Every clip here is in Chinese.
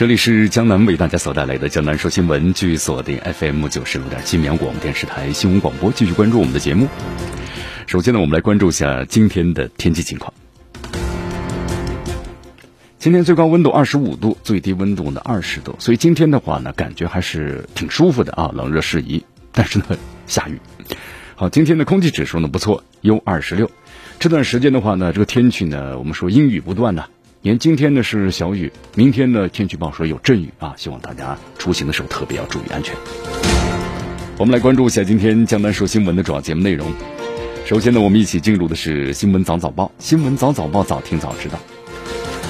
这里是江南为大家所带来的江南说新闻，据锁定 FM 九十六点七绵阳广播电视台新闻广播，继续关注我们的节目。首先呢，我们来关注一下今天的天气情况。今天最高温度二十五度，最低温度呢二十度，所以今天的话呢，感觉还是挺舒服的啊，冷热适宜。但是呢，下雨。好，今天的空气指数呢不错，优二十六。这段时间的话呢，这个天气呢，我们说阴雨不断呢。您今天呢是小雨，明天呢天气预报说有阵雨啊，希望大家出行的时候特别要注意安全。我们来关注一下今天江南说新闻的主要节目内容。首先呢，我们一起进入的是新闻早早报，新闻早早报早听早知道。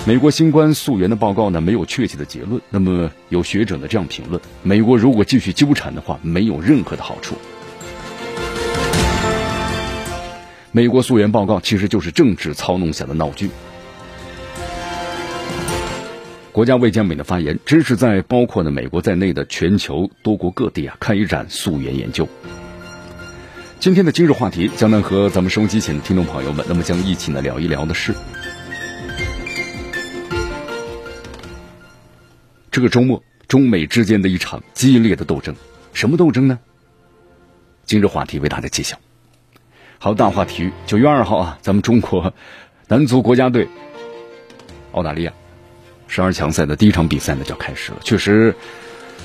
美国新冠溯源的报告呢没有确切的结论，那么有学者呢这样评论：美国如果继续纠缠的话，没有任何的好处。美国溯源报告其实就是政治操弄下的闹剧。国家卫健委的发言支持在包括呢美国在内的全球多国各地啊开展溯源研究。今天的今日话题，将能和咱们收音机前的听众朋友们，那么将一起呢聊一聊的是，这个周末中美之间的一场激烈的斗争，什么斗争呢？今日话题为大家揭晓。好，大话体育，九月二号啊，咱们中国男足国家队澳大利亚。十二强赛的第一场比赛呢就要开始了，确实，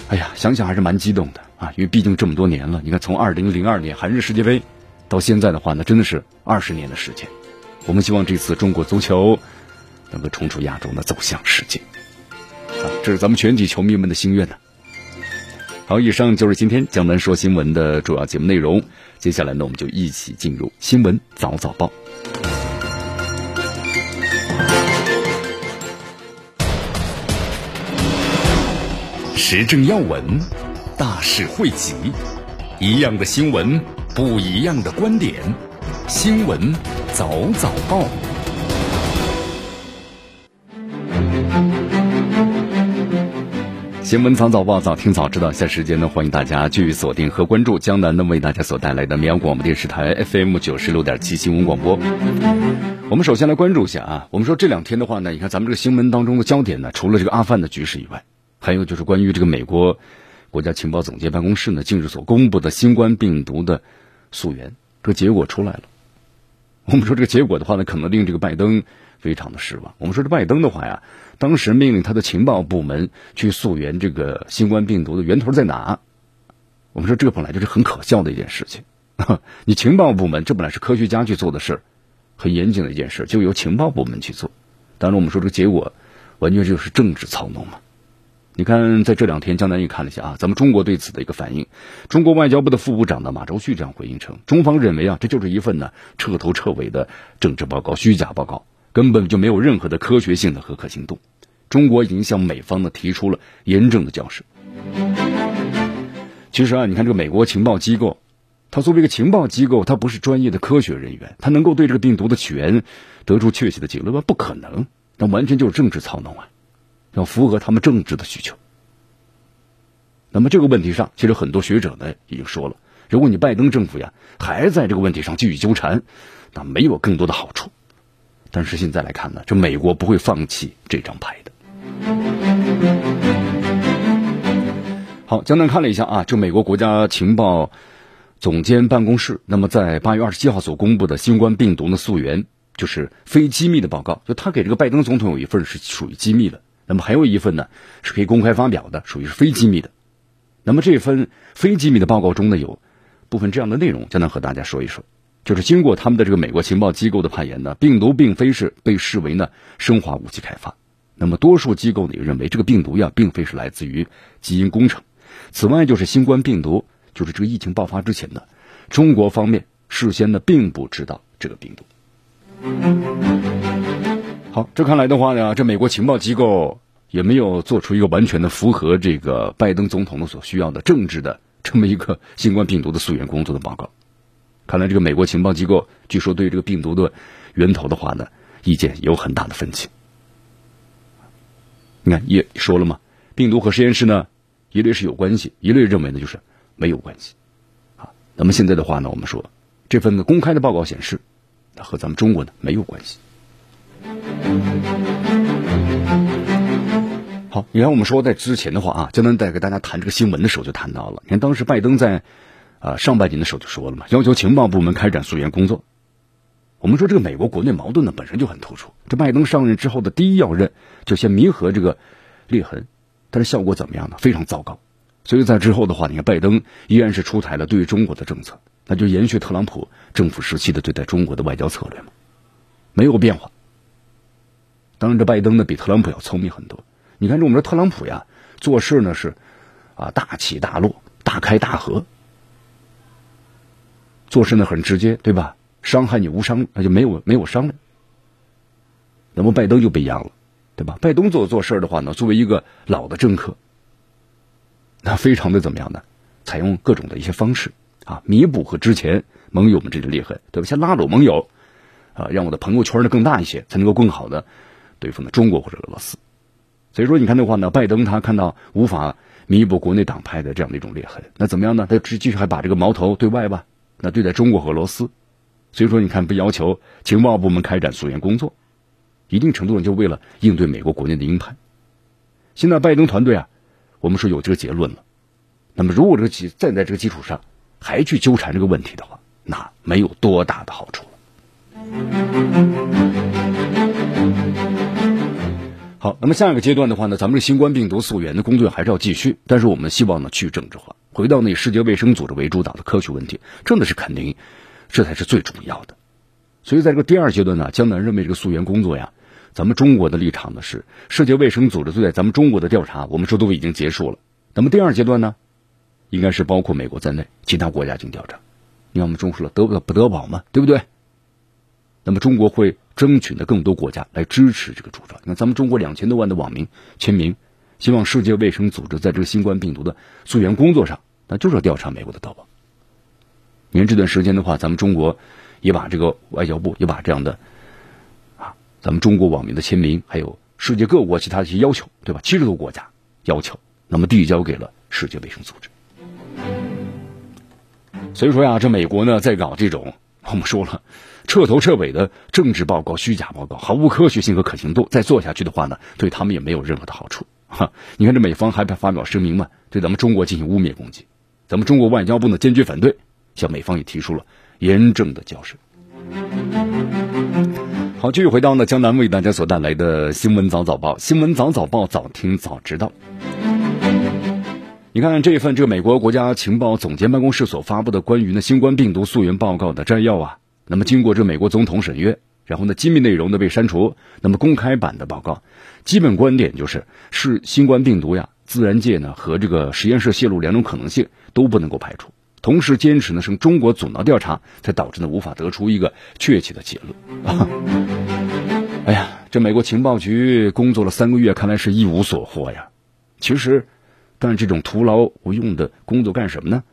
哎呀，想想还是蛮激动的啊！因为毕竟这么多年了，你看从二零零二年韩日世界杯到现在的话呢，真的是二十年的时间。我们希望这次中国足球能够冲出亚洲呢，走向世界。啊，这是咱们全体球迷们的心愿呢。好，以上就是今天江南说新闻的主要节目内容。接下来呢，我们就一起进入新闻早早报。时政要闻，大事汇集，一样的新闻，不一样的观点。新闻早早报，新闻早早报，早听早知道。下时间呢，欢迎大家继续锁定和关注江南呢为大家所带来的绵阳广播电视台 FM 九十六点七新闻广播。我们首先来关注一下啊，我们说这两天的话呢，你看咱们这个新闻当中的焦点呢，除了这个阿富汗的局势以外。还有就是关于这个美国国家情报总监办公室呢近日所公布的新冠病毒的溯源，这个结果出来了。我们说这个结果的话呢，可能令这个拜登非常的失望。我们说这拜登的话呀，当时命令他的情报部门去溯源这个新冠病毒的源头在哪。我们说这本来就是很可笑的一件事情。你情报部门这本来是科学家去做的事儿，很严谨的一件事，就由情报部门去做。当然，我们说这个结果完全就是政治操弄嘛。你看，在这两天，江南也看了一下啊，咱们中国对此的一个反应。中国外交部的副部长呢马朝旭这样回应称，中方认为啊，这就是一份呢彻头彻尾的政治报告、虚假报告，根本就没有任何的科学性的和可信度。中国已经向美方呢提出了严正的交涉。其实啊，你看这个美国情报机构，它作为一个情报机构，它不是专业的科学人员，它能够对这个病毒的起源得出确切的结论吗？不可能，那完全就是政治操弄啊。要符合他们政治的需求。那么这个问题上，其实很多学者呢已经说了，如果你拜登政府呀还在这个问题上继续纠缠，那没有更多的好处。但是现在来看呢，这美国不会放弃这张牌的。好，江南看了一下啊，就美国国家情报总监办公室，那么在八月二十七号所公布的新冠病毒的溯源，就是非机密的报告，就他给这个拜登总统有一份是属于机密的。那么还有一份呢，是可以公开发表的，属于是非机密的。那么这份非机密的报告中呢，有部分这样的内容，将能和大家说一说。就是经过他们的这个美国情报机构的判研呢，病毒并非是被视为呢生化武器开发。那么多数机构呢也认为，这个病毒呀，并非是来自于基因工程。此外，就是新冠病毒，就是这个疫情爆发之前呢，中国方面事先呢并不知道这个病毒。好，这看来的话呢，这美国情报机构也没有做出一个完全的符合这个拜登总统的所需要的政治的这么一个新冠病毒的溯源工作的报告。看来这个美国情报机构据说对这个病毒的源头的话呢，意见有很大的分歧。你看也说了嘛，病毒和实验室呢，一类是有关系，一类认为呢就是没有关系。啊，那么现在的话呢，我们说这份公开的报告显示，它和咱们中国呢没有关系。好，你看我们说在之前的话啊，江南在给大家谈这个新闻的时候就谈到了。你看当时拜登在啊上半年的时候就说了嘛，要求情报部门开展溯源工作。我们说这个美国国内矛盾呢本身就很突出。这拜登上任之后的第一要任就先弥合这个裂痕，但是效果怎么样呢？非常糟糕。所以在之后的话，你看拜登依然是出台了对于中国的政策，那就延续特朗普政府时期的对待中国的外交策略嘛，没有变化。当然，这拜登呢比特朗普要聪明很多。你看，这我们说特朗普呀，做事呢是啊大起大落、大开大合，做事呢很直接，对吧？伤害你无伤，那就没有没有商量。那么拜登就不一样了，对吧？拜登做做事的话呢，作为一个老的政客，那非常的怎么样呢？采用各种的一些方式啊，弥补和之前盟友们这个裂痕，对吧？先拉拢盟友啊，让我的朋友圈呢更大一些，才能够更好的。对付呢中国或者俄罗斯，所以说你看的话呢，拜登他看到无法弥补国内党派的这样的一种裂痕，那怎么样呢？他继续还把这个矛头对外吧，那对待中国和俄罗斯，所以说你看不要求情报部门开展溯源工作，一定程度上就为了应对美国国内的鹰派。现在拜登团队啊，我们说有这个结论了，那么如果这个基站在这个基础上还去纠缠这个问题的话，那没有多大的好处了。好，那么下一个阶段的话呢，咱们这新冠病毒溯源的工作还是要继续，但是我们希望呢去政治化，回到那世界卫生组织为主导的科学问题，这的是肯定，这才是最重要的。所以在这个第二阶段呢，江南认为这个溯源工作呀，咱们中国的立场呢是世界卫生组织对待咱们中国的调查，我们说都已经结束了。那么第二阶段呢，应该是包括美国在内其他国家进行调查。你看我们中说了得不得保嘛，对不对？那么中国会。争取呢更多国家来支持这个主张。你看，咱们中国两千多万的网民签名，希望世界卫生组织在这个新冠病毒的溯源工作上，那就是要调查美国的盗宝。你看这段时间的话，咱们中国也把这个外交部也把这样的啊，咱们中国网民的签名，还有世界各国其他的一些要求，对吧？七十多个国家要求，那么递交给了世界卫生组织。所以说呀，这美国呢在搞这种，我们说了。彻头彻尾的政治报告、虚假报告，毫无科学性和可信度。再做下去的话呢，对他们也没有任何的好处。哈，你看这美方还发表声明嘛，对咱们中国进行污蔑攻击。咱们中国外交部呢坚决反对，向美方也提出了严正的交涉。好，继续回到呢江南为大家所带来的新闻早早报，新闻早早报，早听早知道。你看这一份这个美国国家情报总监办公室所发布的关于呢新冠病毒溯源报告的摘要啊。那么经过这美国总统审阅，然后呢，机密内容呢被删除。那么公开版的报告，基本观点就是是新冠病毒呀，自然界呢和这个实验室泄露两种可能性都不能够排除。同时坚持呢是中国阻挠调查，才导致呢无法得出一个确切的结论。啊 哎呀，这美国情报局工作了三个月，看来是一无所获呀。其实干这种徒劳无用的工作干什么呢？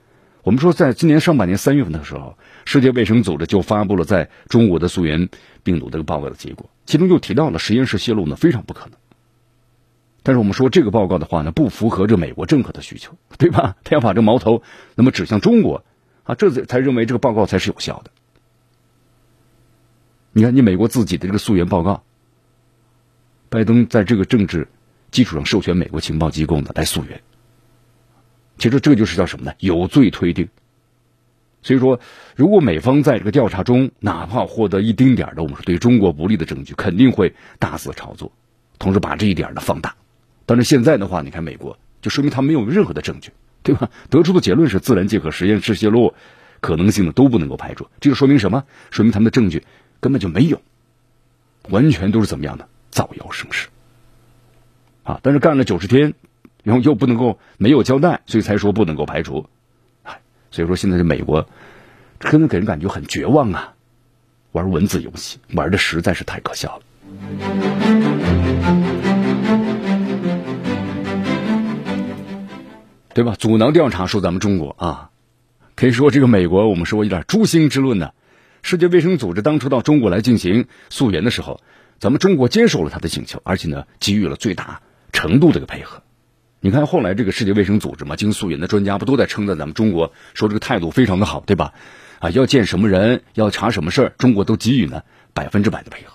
我们说，在今年上半年三月份的时候。世界卫生组织就发布了在中国的溯源病毒这个报告的结果，其中就提到了实验室泄露呢非常不可能。但是我们说这个报告的话呢，不符合这美国政客的需求，对吧？他要把这矛头那么指向中国啊，这才认为这个报告才是有效的。你看，你美国自己的这个溯源报告，拜登在这个政治基础上授权美国情报机构呢来溯源，其实这就是叫什么呢？有罪推定。所以说，如果美方在这个调查中哪怕获得一丁点的我们说对中国不利的证据，肯定会大肆炒作，同时把这一点呢放大。但是现在的话，你看美国就说明他没有任何的证据，对吧？得出的结论是自然界和实验室泄露可能性呢都不能够排除，这就说明什么？说明他们的证据根本就没有，完全都是怎么样的造谣生事啊！但是干了九十天，然后又不能够没有交代，所以才说不能够排除。所以说，现在是美国可能给人感觉很绝望啊！玩文字游戏玩的实在是太可笑了，对吧？阻挠调查说咱们中国啊，可以说这个美国，我们说有点诛心之论呢。世界卫生组织当初到中国来进行溯源的时候，咱们中国接受了他的请求，而且呢，给予了最大程度这个配合。你看后来这个世界卫生组织嘛，经溯源的专家不都在称赞咱们中国，说这个态度非常的好，对吧？啊，要见什么人，要查什么事儿，中国都给予呢百分之百的配合。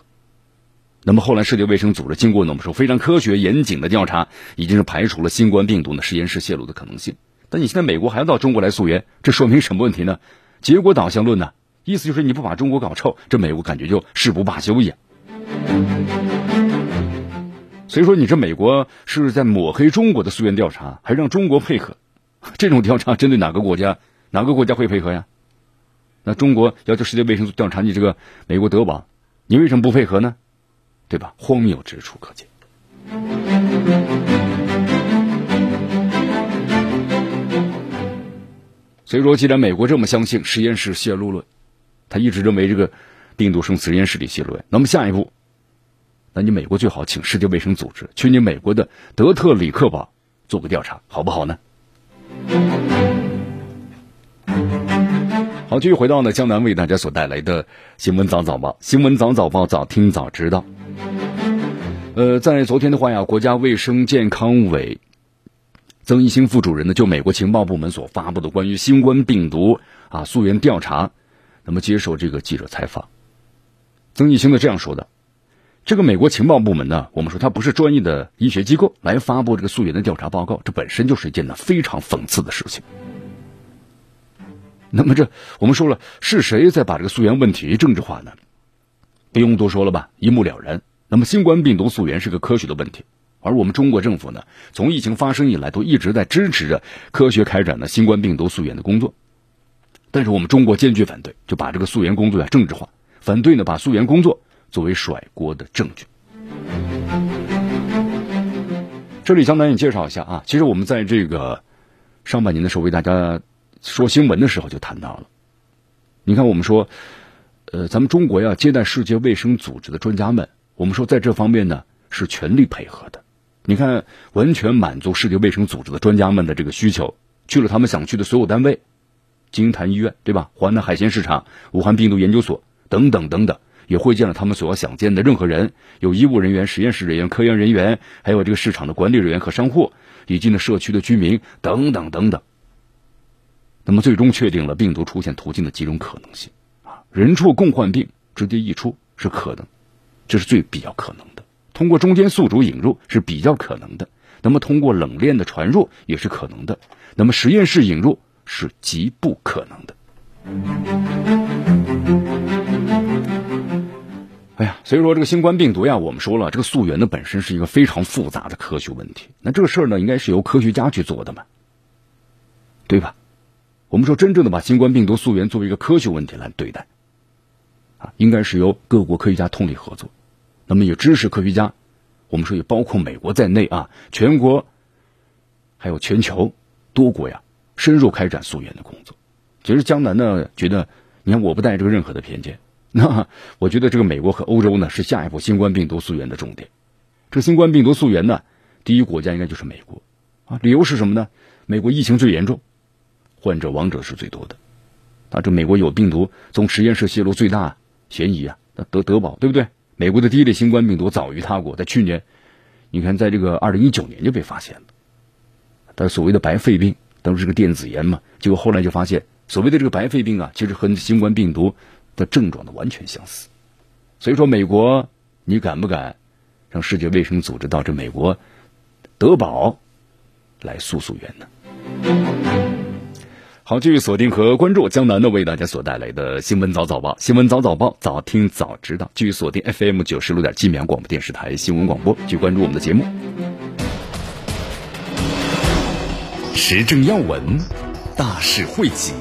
那么后来世界卫生组织经过呢我们说非常科学严谨的调查，已经是排除了新冠病毒的实验室泄露的可能性。但你现在美国还要到中国来溯源，这说明什么问题呢？结果导向论呢？意思就是你不把中国搞臭，这美国感觉就誓不罢休一样。所以说，你这美国是在抹黑中国的溯源调查，还让中国配合？这种调查针对哪个国家？哪个国家会配合呀？那中国要求世界卫生组调查你这个美国德宝，你为什么不配合呢？对吧？荒谬之处可见。所以说，既然美国这么相信实验室泄露论。他一直认为这个病毒从实验室里泄露。那么下一步，那你美国最好请世界卫生组织去你美国的德特里克堡做个调查，好不好呢？好，继续回到呢江南为大家所带来的新闻早早报，新闻早早报早听早知道。呃，在昨天的话呀，国家卫生健康委曾一新副主任呢，就美国情报部门所发布的关于新冠病毒啊溯源调查。那么接受这个记者采访，曾义兴的这样说的：“这个美国情报部门呢，我们说它不是专业的医学机构来发布这个溯源的调查报告，这本身就是一件呢非常讽刺的事情。那么这我们说了，是谁在把这个溯源问题政治化呢？不用多说了吧，一目了然。那么新冠病毒溯源是个科学的问题，而我们中国政府呢，从疫情发生以来都一直在支持着科学开展的新冠病毒溯源的工作。”但是我们中国坚决反对，就把这个溯源工作呀政治化，反对呢把溯源工作作为甩锅的证据。这里江南也介绍一下啊，其实我们在这个上半年的时候为大家说新闻的时候就谈到了，你看我们说，呃，咱们中国呀接待世界卫生组织的专家们，我们说在这方面呢是全力配合的，你看完全满足世界卫生组织的专家们的这个需求，去了他们想去的所有单位。金坛医院对吧？华南海鲜市场、武汉病毒研究所等等等等，也会见了他们所要想见的任何人，有医务人员、实验室人员、科研人员，还有这个市场的管理人员和商户，以及呢社区的居民等等等等。那么最终确定了病毒出现途径的几种可能性啊，人畜共患病直接溢出是可能，这是最比较可能的；通过中间宿主引入是比较可能的；那么通过冷链的传入也是可能的；那么实验室引入。是极不可能的。所以说这个新冠病毒呀，我们说了，这个溯源呢本身是一个非常复杂的科学问题。那这个事儿呢，应该是由科学家去做的嘛，对吧？我们说真正的把新冠病毒溯源作为一个科学问题来对待，啊，应该是由各国科学家通力合作。那么有知识科学家，我们说也包括美国在内啊，全国还有全球多国呀。深入开展溯源的工作，其实江南呢觉得，你看我不带这个任何的偏见，那我觉得这个美国和欧洲呢是下一步新冠病毒溯源的重点。这新冠病毒溯源呢，第一国家应该就是美国啊，理由是什么呢？美国疫情最严重，患者亡者是最多的，啊，这美国有病毒从实验室泄露最大嫌疑啊，那德德宝对不对？美国的第一例新冠病毒早于他国，在去年，你看在这个二零一九年就被发现了，但所谓的白肺病。当时是个电子烟嘛，结果后来就发现，所谓的这个白肺病啊，其实和新冠病毒的症状的完全相似。所以说，美国，你敢不敢让世界卫生组织到这美国德堡来诉诉源呢？好，继续锁定和关注江南的为大家所带来的新闻早早报，新闻早早报，早听早知道。继续锁定 FM 九十六点七绵阳广播电视台新闻广播，继续关注我们的节目。时政要闻，大事汇集，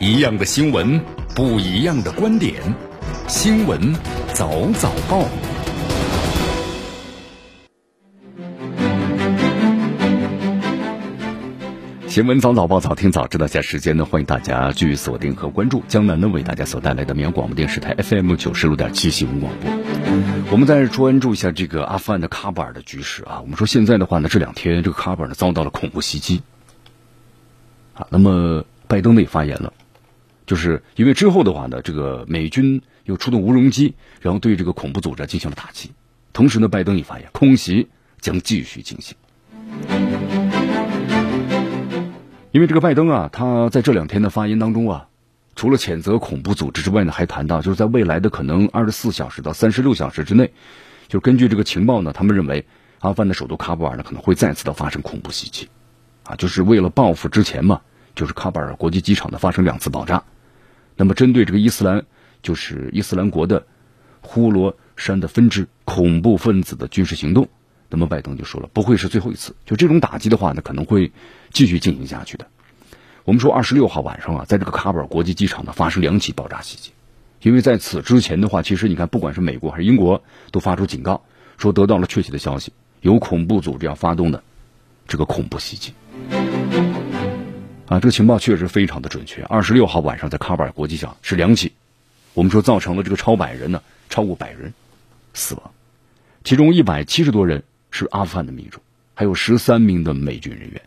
一样的新闻，不一样的观点。新闻早早报，新闻早早报早听早知道，下时间呢，欢迎大家继续锁定和关注江南呢为大家所带来的绵阳广播电视台 FM 九十六点七新闻广播。我们再关注一下这个阿富汗的喀布尔的局势啊。我们说现在的话呢，这两天这个喀布尔呢遭到了恐怖袭击啊。那么拜登呢也发言了，就是因为之后的话呢，这个美军又出动无人机，然后对这个恐怖组织进行了打击。同时呢，拜登也发言，空袭将继续进行。因为这个拜登啊，他在这两天的发言当中啊，除了谴责恐怖组织之外呢，还谈到就是在未来的可能二十四小时到三十六小时之内，就根据这个情报呢，他们认为阿富汗的首都喀布尔呢可能会再次的发生恐怖袭击，啊，就是为了报复之前嘛，就是喀布尔国际机场的发生两次爆炸，那么针对这个伊斯兰就是伊斯兰国的呼罗珊的分支恐怖分子的军事行动。那么拜登就说了，不会是最后一次。就这种打击的话呢，可能会继续进行下去的。我们说，二十六号晚上啊，在这个喀布尔国际机场呢发生两起爆炸袭击。因为在此之前的话，其实你看，不管是美国还是英国，都发出警告，说得到了确切的消息，有恐怖组织要发动的这个恐怖袭击。啊，这个情报确实非常的准确。二十六号晚上在喀布尔国际机场是两起，我们说造成了这个超百人呢，超过百人死亡，其中一百七十多人。是阿富汗的民众，还有十三名的美军人员。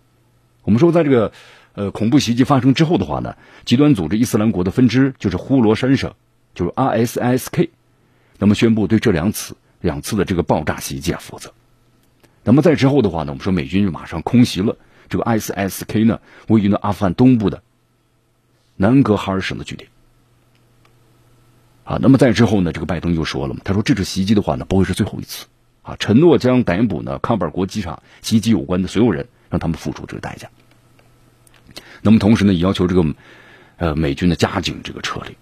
我们说，在这个呃恐怖袭击发生之后的话呢，极端组织伊斯兰国的分支就是呼罗珊省，就是 RSISK，那么宣布对这两次两次的这个爆炸袭击啊负责。那么在之后的话呢，我们说美军就马上空袭了这个 S S K 呢位于呢阿富汗东部的南格哈尔省的据点。啊，那么在之后呢，这个拜登就说了嘛，他说这次袭击的话呢不会是最后一次。啊，承诺将逮捕呢喀布尔国际机场袭击有关的所有人，让他们付出这个代价。那么同时呢，也要求这个呃美军呢加紧这个撤离。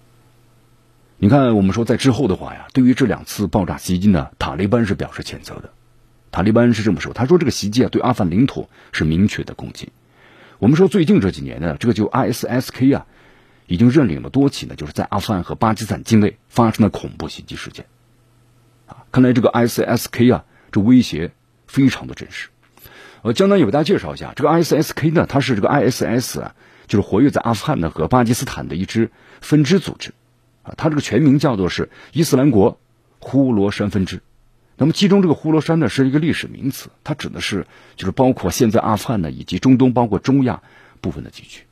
你看，我们说在之后的话呀，对于这两次爆炸袭击呢，塔利班是表示谴责的。塔利班是这么说，他说这个袭击啊对阿富汗领土是明确的攻击。我们说最近这几年呢，这个就 ISSK 啊，已经认领了多起呢，就是在阿富汗和巴基斯坦境内发生的恐怖袭击事件。啊看来这个 ISSK 啊，这威胁非常的真实。呃，江南也为大家介绍一下，这个 ISSK 呢，它是这个 ISS 啊，就是活跃在阿富汗呢和巴基斯坦的一支分支组织啊。它这个全名叫做是伊斯兰国呼罗珊分支。那么其中这个呼罗珊呢是一个历史名词，它指的是就是包括现在阿富汗呢以及中东包括中亚部分的地区。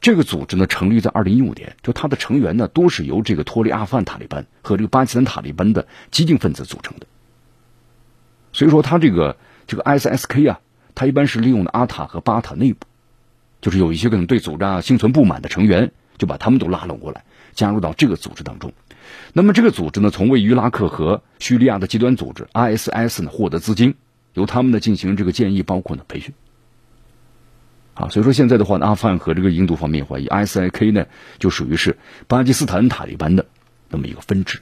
这个组织呢，成立在二零一五年，就它的成员呢，都是由这个脱离阿富汗塔利班和这个巴基斯坦塔利班的激进分子组成的。所以说，它这个这个 SSK 啊，它一般是利用的阿塔和巴塔内部，就是有一些可能对组织啊心存不满的成员，就把他们都拉拢过来，加入到这个组织当中。那么这个组织呢，从位于拉克和叙利亚的极端组织 ISIS 呢获得资金，由他们呢进行这个建议，包括呢培训。啊，所以说现在的话呢，阿富汗和这个印度方面怀疑 ISIK 呢，就属于是巴基斯坦塔利班的那么一个分支。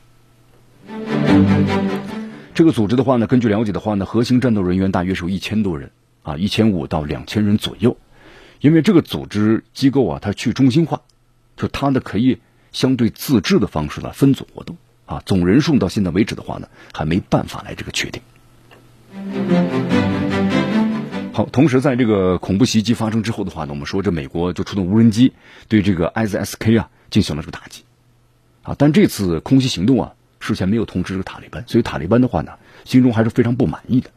这个组织的话呢，根据了解的话呢，核心战斗人员大约是有一千多人啊，一千五到两千人左右。因为这个组织机构啊，它去中心化，就它呢可以相对自治的方式来分组活动啊。总人数到现在为止的话呢，还没办法来这个确定。好，同时在这个恐怖袭击发生之后的话呢，我们说这美国就出动无人机对这个 ISSK 啊进行了这个打击，啊，但这次空袭行动啊事前没有通知这个塔利班，所以塔利班的话呢心中还是非常不满意的。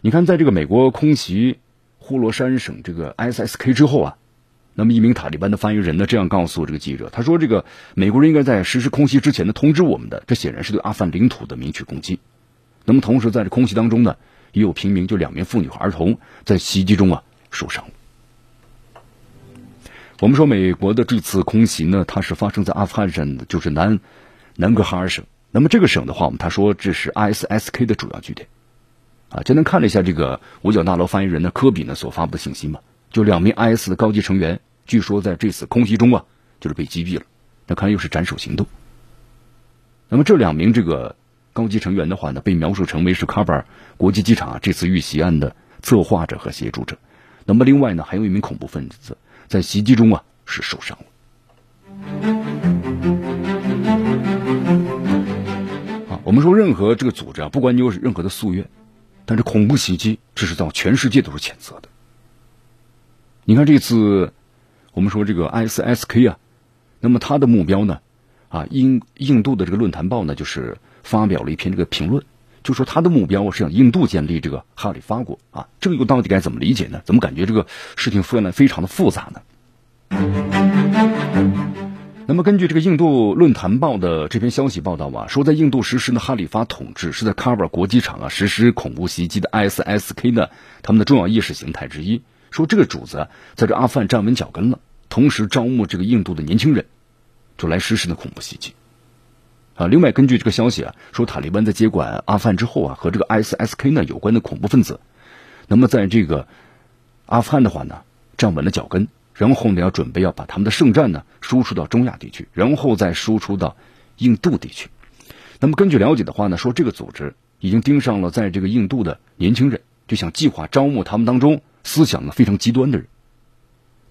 你看，在这个美国空袭呼罗珊省这个 ISSK 之后啊，那么一名塔利班的发言人呢这样告诉这个记者，他说这个美国人应该在实施空袭之前呢通知我们的，这显然是对阿富汗领土的明确攻击。那么同时在这空袭当中呢。也有平民，就两名妇女和儿童在袭击中啊受伤。我们说美国的这次空袭呢，它是发生在阿富汗省，就是南南格哈尔省。那么这个省的话，我们他说这是 ISSK 的主要据点啊。简单看了一下这个五角大楼发言人呢科比呢所发布的信息嘛，就两名 IS 的高级成员，据说在这次空袭中啊就是被击毙了。那看来又是斩首行动。那么这两名这个。高级成员的话呢，被描述成为是喀布尔国际机场啊这次遇袭案的策划者和协助者。那么另外呢，还有一名恐怖分子在袭击中啊是受伤了。啊，我们说任何这个组织啊，不管你有任何的夙愿，但是恐怖袭击，这是到全世界都是谴责的。你看这次我们说这个 ISSK 啊，那么他的目标呢，啊，印印度的这个论坛报呢，就是发表了一篇这个评论，就说他的目标是让印度建立这个哈里发国啊，这个又到底该怎么理解呢？怎么感觉这个事情复原的非常的复杂呢？那么，根据这个印度论坛报的这篇消息报道啊，说在印度实施的哈里发统治是在喀布尔国际场啊实施恐怖袭击的 ISSK 的他们的重要意识形态之一。说这个主子在这阿富汗站稳脚跟了，同时招募这个印度的年轻人，就来实施的恐怖袭击。啊，另外根据这个消息啊，说塔利班在接管阿富汗之后啊，和这个 SSK 呢有关的恐怖分子，那么在这个阿富汗的话呢，站稳了脚跟。然后呢，要准备要把他们的圣战呢输出到中亚地区，然后再输出到印度地区。那么根据了解的话呢，说这个组织已经盯上了在这个印度的年轻人，就想计划招募他们当中思想呢非常极端的人。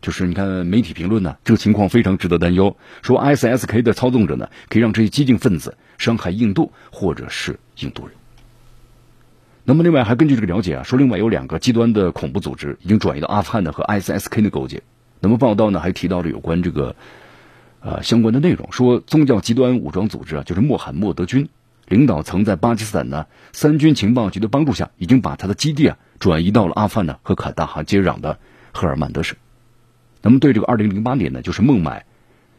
就是你看媒体评论呢，这个情况非常值得担忧。说 ISSK 的操纵者呢，可以让这些激进分子伤害印度或者是印度人。那么另外还根据这个了解啊，说另外有两个极端的恐怖组织已经转移到阿富汗的和 ISSK 的勾结。那么报道呢还提到了有关这个，呃相关的内容，说宗教极端武装组织啊，就是穆罕默德军领导层在巴基斯坦呢三军情报局的帮助下，已经把他的基地啊转移到了阿富汗呢和坎大哈接壤的赫尔曼德省。那么对这个二零零八年呢，就是孟买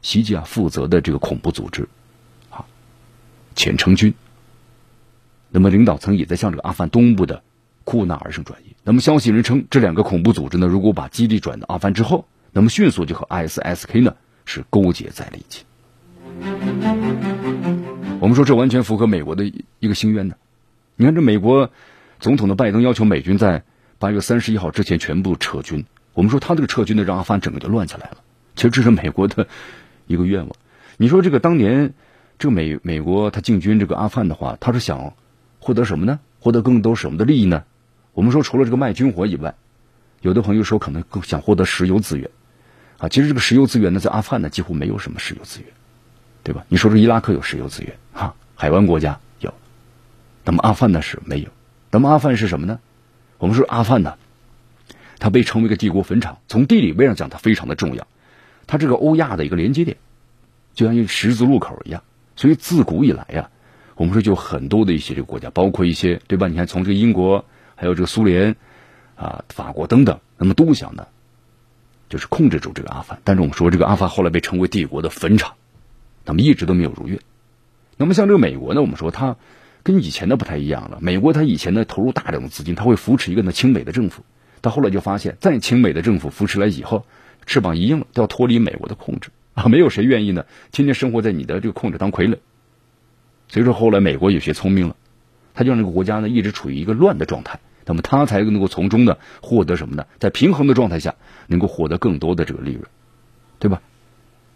袭击啊负责的这个恐怖组织，啊，前程军。那么领导层也在向这个阿富汗东部的库纳尔省转移。那么消息人称，这两个恐怖组织呢，如果把基地转到阿富汗之后，那么迅速就和 ISSK 呢是勾结在了一起。我们说这完全符合美国的一个心愿呢。你看这美国总统的拜登要求美军在八月三十一号之前全部撤军。我们说他这个撤军呢，让阿富汗整个就乱起来了。其实这是美国的一个愿望。你说这个当年这个美美国他进军这个阿富汗的话，他是想获得什么呢？获得更多什么的利益呢？我们说除了这个卖军火以外，有的朋友说可能更想获得石油资源。啊，其实这个石油资源呢，在阿富汗呢几乎没有什么石油资源，对吧？你说这伊拉克有石油资源，哈，海湾国家有，那么阿富汗呢是没有。那么阿富汗是什么呢？我们说阿富汗呢，它被称为一个帝国坟场，从地理位上讲，它非常的重要，它这个欧亚的一个连接点，就像一个十字路口一样。所以自古以来呀，我们说就很多的一些这个国家，包括一些对吧？你看从这个英国，还有这个苏联，啊，法国等等，那么都想呢。就是控制住这个阿富汗，但是我们说这个阿富汗后来被称为帝国的坟场，那么一直都没有如愿。那么像这个美国呢，我们说它跟以前的不太一样了。美国它以前呢投入大量的资金，它会扶持一个呢亲美的政府，到后来就发现再亲美的政府扶持来以后，翅膀一硬了，都要脱离美国的控制啊，没有谁愿意呢天天生活在你的这个控制当傀儡。所以说后来美国有些聪明了，他就让这个国家呢一直处于一个乱的状态。那么他才能够从中呢获得什么呢？在平衡的状态下，能够获得更多的这个利润，对吧？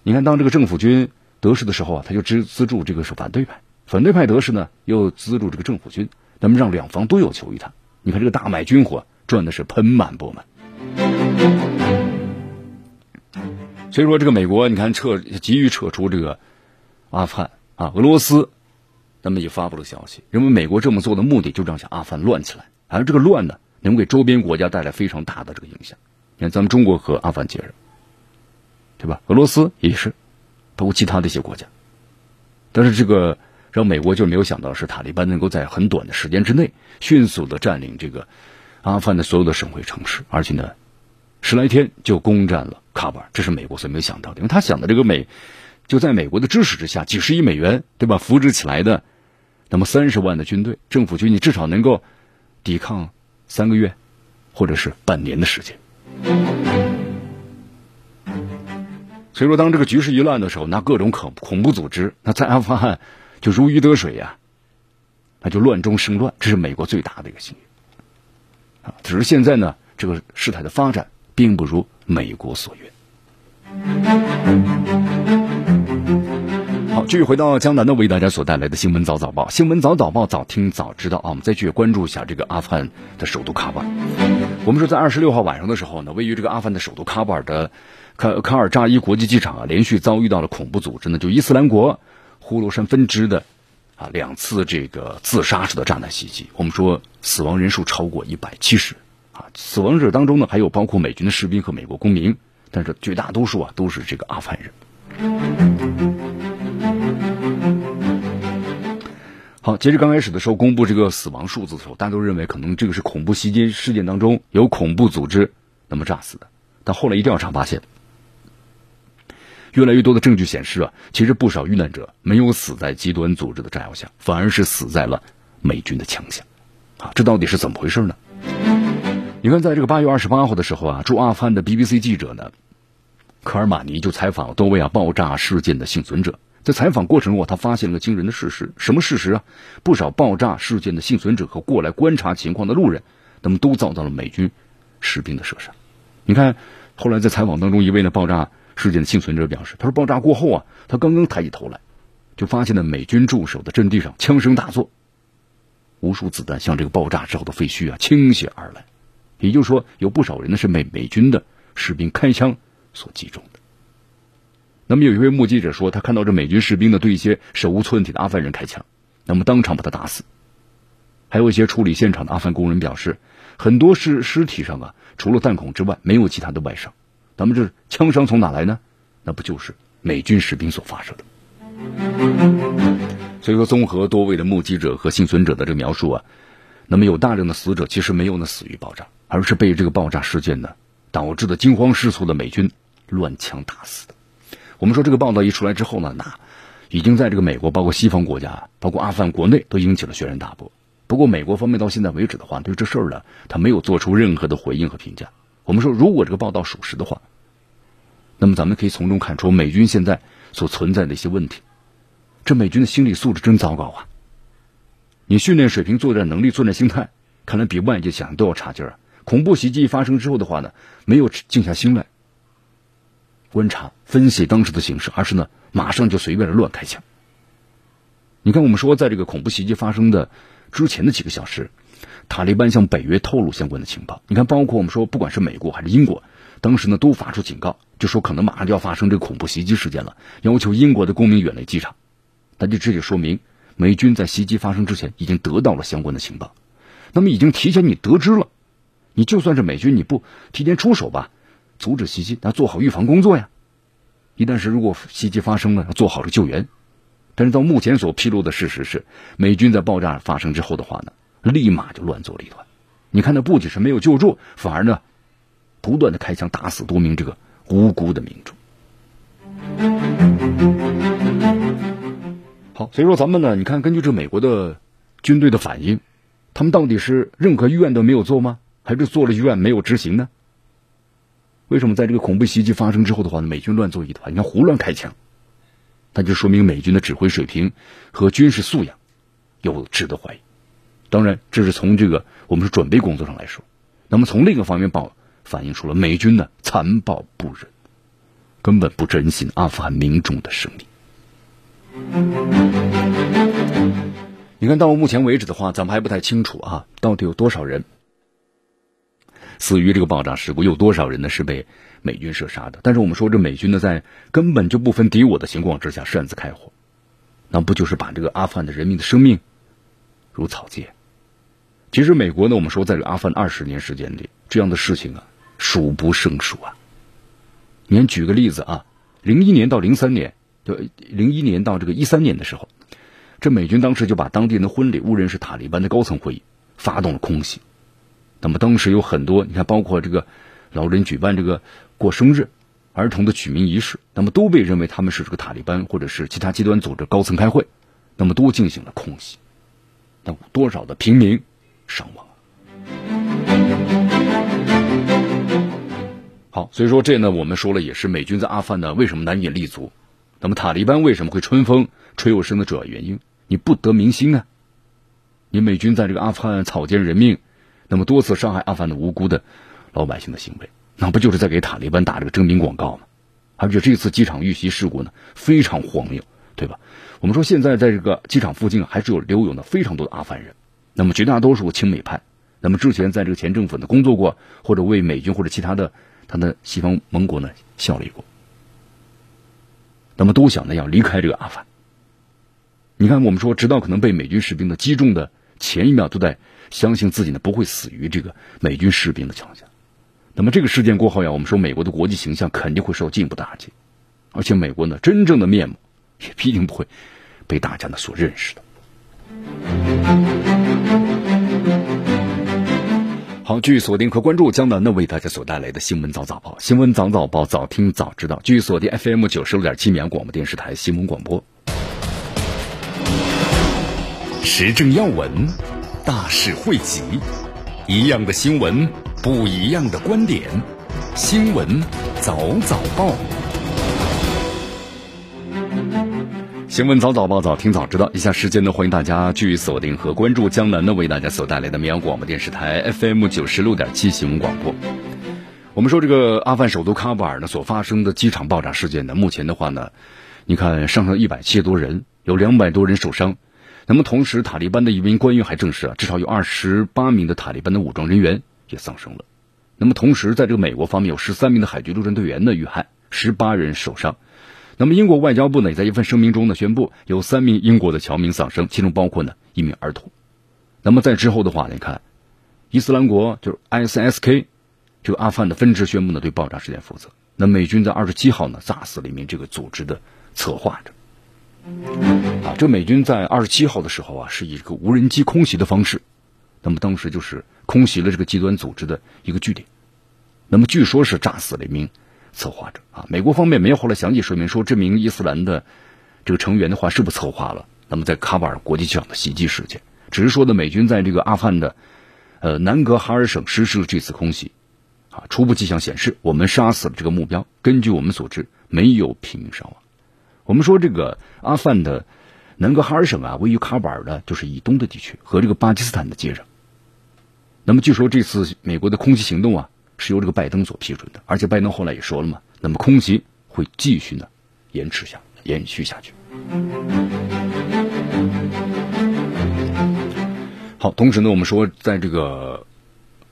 你看，当这个政府军得势的时候啊，他就资资助这个是反对派，反对派得势呢，又资助这个政府军，那么让两方都有求于他。你看这个大买军火赚的是盆满钵满。所以说，这个美国你看撤急于撤出这个阿富汗啊，俄罗斯那么也发布了消息，认为美国这么做的目的就让想阿富汗乱起来。而这个乱呢，能给周边国家带来非常大的这个影响。你看，咱们中国和阿富汗接壤，对吧？俄罗斯也是，包括其他的一些国家。但是这个让美国就没有想到，是塔利班能够在很短的时间之内迅速的占领这个阿富汗的所有的省会城市，而且呢，十来天就攻占了喀布尔，这是美国所没有想到的。因为他想的这个美，就在美国的支持之下，几十亿美元，对吧？扶植起来的，那么三十万的军队，政府军，你至少能够。抵抗三个月，或者是半年的时间。所以说，当这个局势一乱的时候，那各种恐恐怖组织，那在阿富汗就如鱼得水呀，那就乱中生乱，这是美国最大的一个心愿啊。只是现在呢，这个事态的发展并不如美国所愿。好，继续回到江南的为大家所带来的新闻早早报，新闻早早报，早听早知道啊。我们再去关注一下这个阿富汗的首都喀布尔。我们说，在二十六号晚上的时候呢，位于这个阿富汗的首都喀布尔的卡卡尔扎伊国际机场啊，连续遭遇到了恐怖组织呢，就伊斯兰国呼罗珊分支的啊两次这个自杀式的炸弹袭击。我们说，死亡人数超过一百七十，啊，死亡者当中呢，还有包括美军的士兵和美国公民，但是绝大多数啊都是这个阿富汗人。好，截至刚开始的时候公布这个死亡数字的时候，大家都认为可能这个是恐怖袭击事件当中有恐怖组织那么炸死的，但后来一调查发现，越来越多的证据显示啊，其实不少遇难者没有死在极端组织的炸药下，反而是死在了美军的枪下。啊，这到底是怎么回事呢？你看，在这个八月二十八号的时候啊，驻阿富汗的 BBC 记者呢，科尔马尼就采访了多位啊爆炸事件的幸存者。在采访过程中，他发现了个惊人的事实：什么事实啊？不少爆炸事件的幸存者和过来观察情况的路人，那么都遭到了美军士兵的射杀。你看，后来在采访当中，一位呢爆炸事件的幸存者表示，他说爆炸过后啊，他刚刚抬起头来，就发现了美军驻守的阵地上枪声大作，无数子弹向这个爆炸之后的废墟啊倾泻而来。也就是说，有不少人呢是被美军的士兵开枪所击中的。那么有一位目击者说，他看到这美军士兵呢对一些手无寸铁的阿富汗人开枪，那么当场把他打死。还有一些处理现场的阿富汗工人表示，很多尸尸体上啊，除了弹孔之外，没有其他的外伤。那么这枪伤从哪来呢？那不就是美军士兵所发射的？所以说，综合多位的目击者和幸存者的这个描述啊，那么有大量的死者其实没有呢死于爆炸。而是被这个爆炸事件呢导致的惊慌失措的美军乱枪打死的。我们说这个报道一出来之后呢，那已经在这个美国，包括西方国家，包括阿富汗国内都引起了轩然大波。不过美国方面到现在为止的话，对这事儿呢，他没有做出任何的回应和评价。我们说，如果这个报道属实的话，那么咱们可以从中看出美军现在所存在的一些问题。这美军的心理素质真糟糕啊！你训练水平、作战能力、作战心态，看来比外界想的都要差劲儿。恐怖袭击发生之后的话呢，没有静下心来观察分析当时的形势，而是呢马上就随便的乱开枪。你看，我们说在这个恐怖袭击发生的之前的几个小时，塔利班向北约透露相关的情报。你看，包括我们说不管是美国还是英国，当时呢都发出警告，就说可能马上就要发生这个恐怖袭击事件了，要求英国的公民远离机场。那就这就说明美军在袭击发生之前已经得到了相关的情报，那么已经提前你得知了。你就算是美军，你不提前出手吧，阻止袭击，那做好预防工作呀。一旦是如果袭击发生了，要做好这救援。但是到目前所披露的事实是，美军在爆炸发生之后的话呢，立马就乱作了一团。你看，他不仅是没有救助，反而呢，不断的开枪打死多名这个无辜的民众。好，所以说咱们呢，你看，根据这美国的军队的反应，他们到底是任何预案都没有做吗？还是做了预案没有执行呢？为什么在这个恐怖袭击发生之后的话呢，美军乱作一团？你看胡乱开枪，那就说明美军的指挥水平和军事素养有值得怀疑。当然，这是从这个我们是准备工作上来说。那么从另一个方面报反映出了美军呢残暴不忍，根本不珍惜阿富汗民众的生命。你看到目前为止的话，咱们还不太清楚啊，到底有多少人。死于这个爆炸事故有多少人呢？是被美军射杀的。但是我们说，这美军呢，在根本就不分敌我的情况之下擅自开火，那不就是把这个阿富汗的人民的生命如草芥？其实美国呢，我们说，在这阿富汗二十年时间里，这样的事情啊，数不胜数啊。你举个例子啊，零一年到零三年，就零一年到这个一三年的时候，这美军当时就把当地人的婚礼误认是塔利班的高层会议，发动了空袭。那么当时有很多，你看，包括这个老人举办这个过生日、儿童的取名仪式，那么都被认为他们是这个塔利班或者是其他极端组织高层开会，那么都进行了空袭，那多少的平民伤亡。好，所以说这呢，我们说了也是美军在阿富汗呢为什么难以立足，那么塔利班为什么会春风吹又生的主要原因，你不得民心啊，你美军在这个阿富汗草菅人命。那么多次伤害阿富汗的无辜的老百姓的行为，那不就是在给塔利班打这个征兵广告吗？而且这次机场遇袭事故呢，非常荒谬，对吧？我们说现在在这个机场附近还是有留有呢非常多的阿富汗人，那么绝大多数亲美派，那么之前在这个前政府呢工作过，或者为美军或者其他的他的西方盟国呢效力过，那么都想呢要离开这个阿富汗。你看，我们说直到可能被美军士兵的击中的。前一秒都在相信自己呢不会死于这个美军士兵的枪下。那么这个事件过后呀，我们说美国的国际形象肯定会受进一步打击，而且美国呢真正的面目也必定不会被大家呢所认识的。好，继续锁定和关注江南呢为大家所带来的新闻早早报，新闻早早报早听早知道。继续锁定 FM 九十六点七绵阳广播电视台新闻广播，时政要闻，大事汇集，一样的新闻。不一样的观点，新闻早早报，新闻早早报早听早知道。以下时间呢，欢迎大家继续锁定和关注江南呢为大家所带来的绵阳广播电视台 FM 九十六点七新闻广播。我们说这个阿富汗首都喀布尔呢所发生的机场爆炸事件呢，目前的话呢，你看上了一百七十多人，有两百多人受伤。那么同时，塔利班的一名官员还证实啊，至少有二十八名的塔利班的武装人员。也丧生了。那么同时，在这个美国方面有十三名的海军陆战队员呢遇害，十八人受伤。那么英国外交部呢也在一份声明中呢宣布，有三名英国的侨民丧生，其中包括呢一名儿童。那么在之后的话，你看，伊斯兰国就是 ISK 这个阿富汗的分支宣布呢对爆炸事件负责。那美军在二十七号呢炸死了一名这个组织的策划者。啊，这美军在二十七号的时候啊是以一个无人机空袭的方式，那么当时就是。空袭了这个极端组织的一个据点，那么据说是炸死了一名策划者啊。美国方面没有后来详细说明说这名伊斯兰的这个成员的话是不是策划了那么在喀布尔国际机场的袭击事件，只是说呢美军在这个阿富汗的呃南格哈尔省实施了这次空袭啊，初步迹象显示我们杀死了这个目标。根据我们所知，没有平民伤亡。我们说这个阿富汗的南格哈尔省啊，位于喀布尔的就是以东的地区和这个巴基斯坦的接壤。那么据说这次美国的空袭行动啊，是由这个拜登所批准的，而且拜登后来也说了嘛，那么空袭会继续呢，延迟下延续下去。好，同时呢，我们说在这个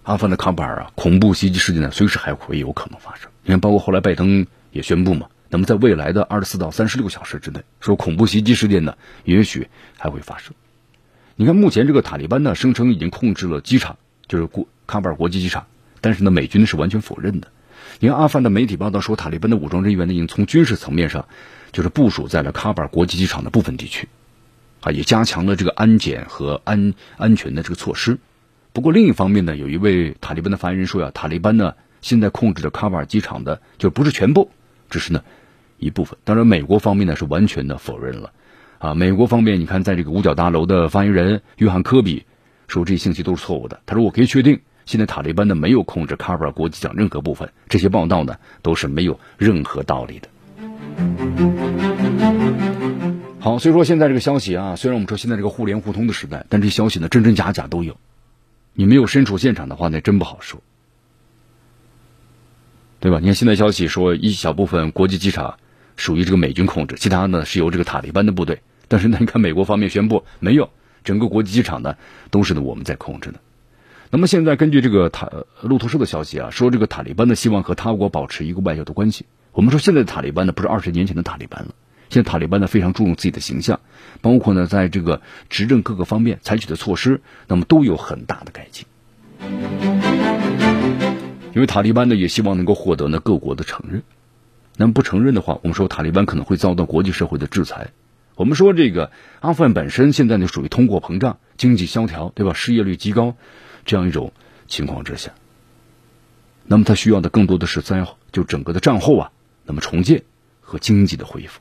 阿富汗的喀布尔啊，恐怖袭击事件呢，随时还会有可能发生。你看，包括后来拜登也宣布嘛，那么在未来的二十四到三十六小时之内，说恐怖袭击事件呢，也许还会发生。你看，目前这个塔利班呢，声称已经控制了机场。就是国喀布尔国际机场，但是呢，美军是完全否认的。你看阿富汗的媒体报道说，塔利班的武装人员呢，已经从军事层面上就是部署在了喀布尔国际机场的部分地区，啊，也加强了这个安检和安安全的这个措施。不过另一方面呢，有一位塔利班的发言人说呀，塔利班呢现在控制着喀布尔机场的就不是全部，只是呢一部分。当然，美国方面呢是完全的否认了。啊，美国方面，你看在这个五角大楼的发言人约翰科比。说这些信息都是错误的。他说：“我可以确定，现在塔利班呢没有控制喀布尔国际机场任何部分。这些报道呢都是没有任何道理的。”好，所以说现在这个消息啊，虽然我们说现在这个互联互通的时代，但这消息呢真真假假都有。你没有身处现场的话，那真不好说，对吧？你看现在消息说一小部分国际机场属于这个美军控制，其他呢是由这个塔利班的部队。但是呢，你看美国方面宣布没有。整个国际机场呢，都是呢我们在控制的。那么现在根据这个塔路透社的消息啊，说这个塔利班呢希望和他国保持一个外交的关系。我们说现在的塔利班呢不是二十年前的塔利班了，现在塔利班呢非常注重自己的形象，包括呢在这个执政各个方面采取的措施，那么都有很大的改进。因为塔利班呢也希望能够获得呢各国的承认，那么不承认的话，我们说塔利班可能会遭到国际社会的制裁。我们说这个阿富汗本身现在呢属于通货膨胀、经济萧条，对吧？失业率极高，这样一种情况之下，那么他需要的更多的是灾后，就整个的战后啊，那么重建和经济的恢复。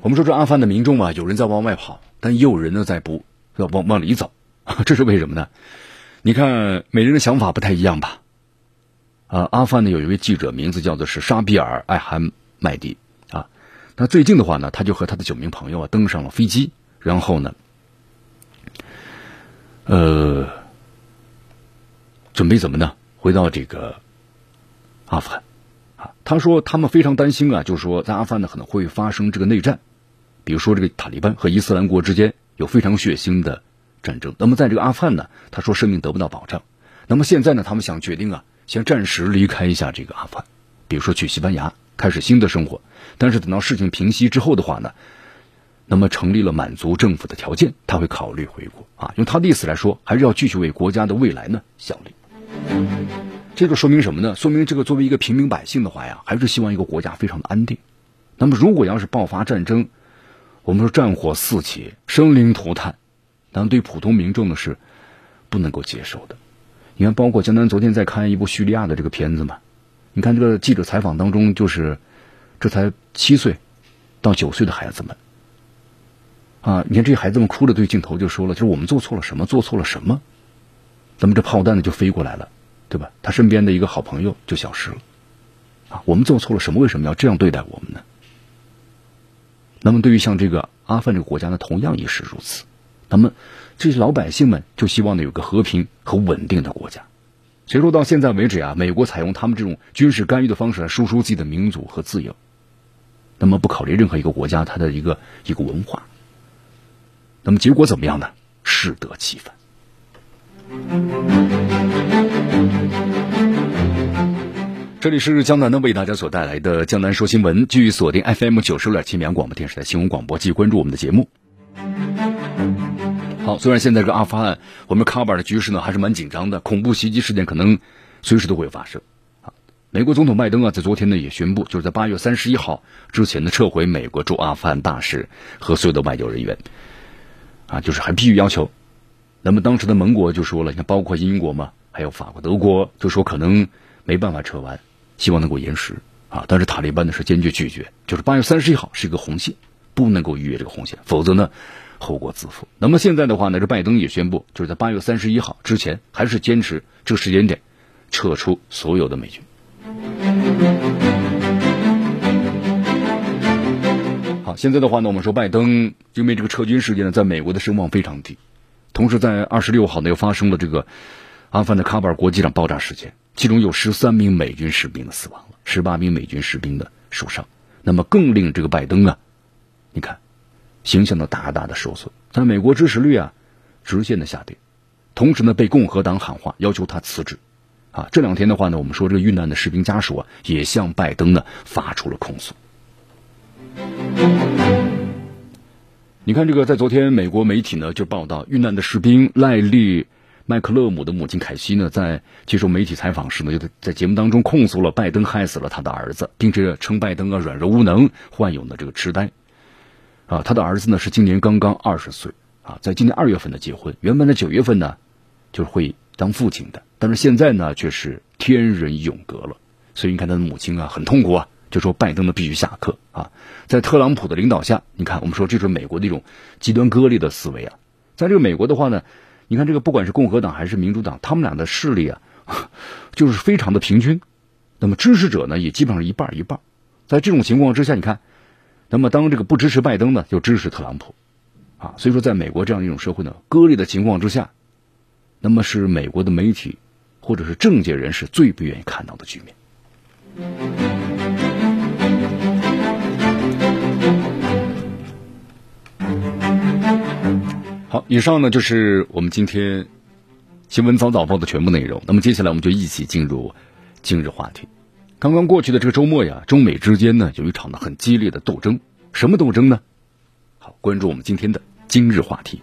我们说这阿富汗的民众啊，有人在往外跑，但也有人呢在不要往往里走，这是为什么呢？你看，每人的想法不太一样吧？啊，阿富汗呢有一位记者，名字叫做是沙比尔·艾罕麦迪啊。那最近的话呢，他就和他的九名朋友啊登上了飞机，然后呢，呃，准备怎么呢？回到这个阿富汗啊。他说他们非常担心啊，就是说在阿富汗呢可能会发生这个内战，比如说这个塔利班和伊斯兰国之间有非常血腥的。战争。那么，在这个阿富汗呢，他说生命得不到保障。那么现在呢，他们想决定啊，先暂时离开一下这个阿富汗。比如说去西班牙开始新的生活。但是等到事情平息之后的话呢，那么成立了满足政府的条件，他会考虑回国啊。用他的意思来说，还是要继续为国家的未来呢效力。这就说明什么呢？说明这个作为一个平民百姓的话呀，还是希望一个国家非常的安定。那么如果要是爆发战争，我们说战火四起，生灵涂炭，但对普通民众呢是不能够接受的。你看，包括江南昨天在看一部叙利亚的这个片子嘛，你看这个记者采访当中，就是这才七岁到九岁的孩子们啊，你看这些孩子们哭着对镜头就说了，就是我们做错了什么，做错了什么，那么这炮弹呢就飞过来了。对吧？他身边的一个好朋友就消失了，啊，我们做错了什么？为什么要这样对待我们呢？那么对于像这个阿富汗这个国家呢，同样也是如此。那么这些老百姓们就希望呢有个和平和稳定的国家。所以说到现在为止啊，美国采用他们这种军事干预的方式来输出自己的民主和自由，那么不考虑任何一个国家它的一个一个文化，那么结果怎么样呢？适得其反。这里是江南呢为大家所带来的江南说新闻，继续锁定 FM 九十六点七绵阳广播电视台新闻广播，继续关注我们的节目。好，虽然现在这个阿富汗，我们卡巴尔的局势呢还是蛮紧张的，恐怖袭击事件可能随时都会发生。啊，美国总统拜登啊在昨天呢也宣布，就是在八月三十一号之前呢撤回美国驻阿富汗大使和所有的外交人员，啊，就是还必须要求。那么当时的盟国就说了，你看包括英国嘛，还有法国、德国，就说可能没办法撤完，希望能够延时啊。但是塔利班呢是坚决拒绝，就是八月三十一号是一个红线，不能够逾越这个红线，否则呢后果自负。那么现在的话呢，这拜登也宣布，就是在八月三十一号之前，还是坚持这个时间点撤出所有的美军。好，现在的话呢，我们说拜登因为这个撤军事件呢，在美国的声望非常低。同时，在二十六号呢，又发生了这个阿富汗的喀布尔国际上爆炸事件，其中有十三名美军士兵的死亡了，十八名美军士兵的受伤。那么，更令这个拜登啊，你看，形象的大大的受损，在美国支持率啊，直线的下跌。同时呢，被共和党喊话，要求他辞职。啊，这两天的话呢，我们说这个遇难的士兵家属啊，也向拜登呢发出了控诉。你看，这个在昨天，美国媒体呢就报道，遇难的士兵赖利·麦克勒姆的母亲凯西呢，在接受媒体采访时呢，就在节目当中控诉了拜登害死了他的儿子，并且称拜登啊软弱无能，患有呢这个痴呆。啊，他的儿子呢是今年刚刚二十岁啊，在今年二月份的结婚，原本的九月份呢就是会当父亲的，但是现在呢却是天人永隔了，所以你看他的母亲啊很痛苦啊。就说拜登呢必须下课啊，在特朗普的领导下，你看我们说这是美国的一种极端割裂的思维啊。在这个美国的话呢，你看这个不管是共和党还是民主党，他们俩的势力啊，就是非常的平均。那么支持者呢也基本上一半一半。在这种情况之下，你看，那么当这个不支持拜登呢，就支持特朗普啊。所以说，在美国这样一种社会呢割裂的情况之下，那么是美国的媒体或者是政界人士最不愿意看到的局面。好，以上呢就是我们今天新闻早早报的全部内容。那么接下来我们就一起进入今日话题。刚刚过去的这个周末呀，中美之间呢有一场呢很激烈的斗争，什么斗争呢？好，关注我们今天的今日话题。